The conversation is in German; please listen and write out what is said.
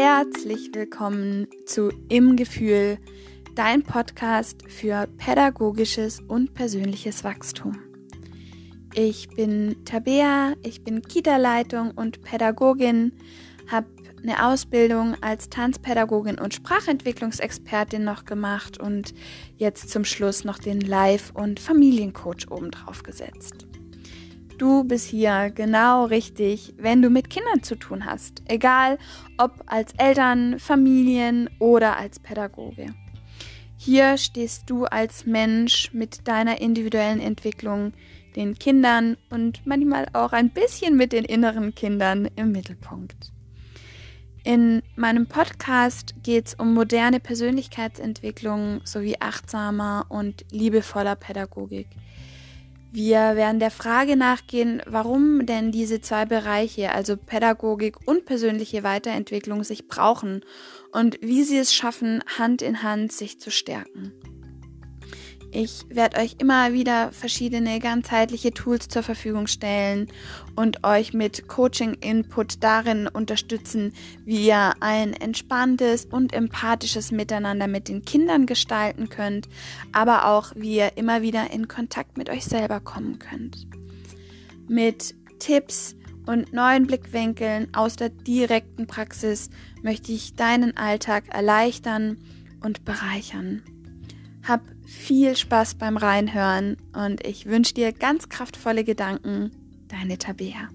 Herzlich willkommen zu Im Gefühl, dein Podcast für pädagogisches und persönliches Wachstum. Ich bin Tabea, ich bin Kita-Leitung und Pädagogin, habe eine Ausbildung als Tanzpädagogin und Sprachentwicklungsexpertin noch gemacht und jetzt zum Schluss noch den Live- und Familiencoach obendrauf gesetzt. Du bist hier genau richtig, wenn du mit Kindern zu tun hast, egal ob als Eltern, Familien oder als Pädagoge. Hier stehst du als Mensch mit deiner individuellen Entwicklung, den Kindern und manchmal auch ein bisschen mit den inneren Kindern im Mittelpunkt. In meinem Podcast geht es um moderne Persönlichkeitsentwicklung sowie achtsamer und liebevoller Pädagogik. Wir werden der Frage nachgehen, warum denn diese zwei Bereiche, also Pädagogik und persönliche Weiterentwicklung, sich brauchen und wie sie es schaffen, Hand in Hand sich zu stärken. Ich werde euch immer wieder verschiedene ganzheitliche Tools zur Verfügung stellen und euch mit Coaching-Input darin unterstützen, wie ihr ein entspanntes und empathisches Miteinander mit den Kindern gestalten könnt, aber auch wie ihr immer wieder in Kontakt mit euch selber kommen könnt. Mit Tipps und neuen Blickwinkeln aus der direkten Praxis möchte ich deinen Alltag erleichtern und bereichern. Hab viel Spaß beim Reinhören und ich wünsche dir ganz kraftvolle Gedanken. Deine Tabea.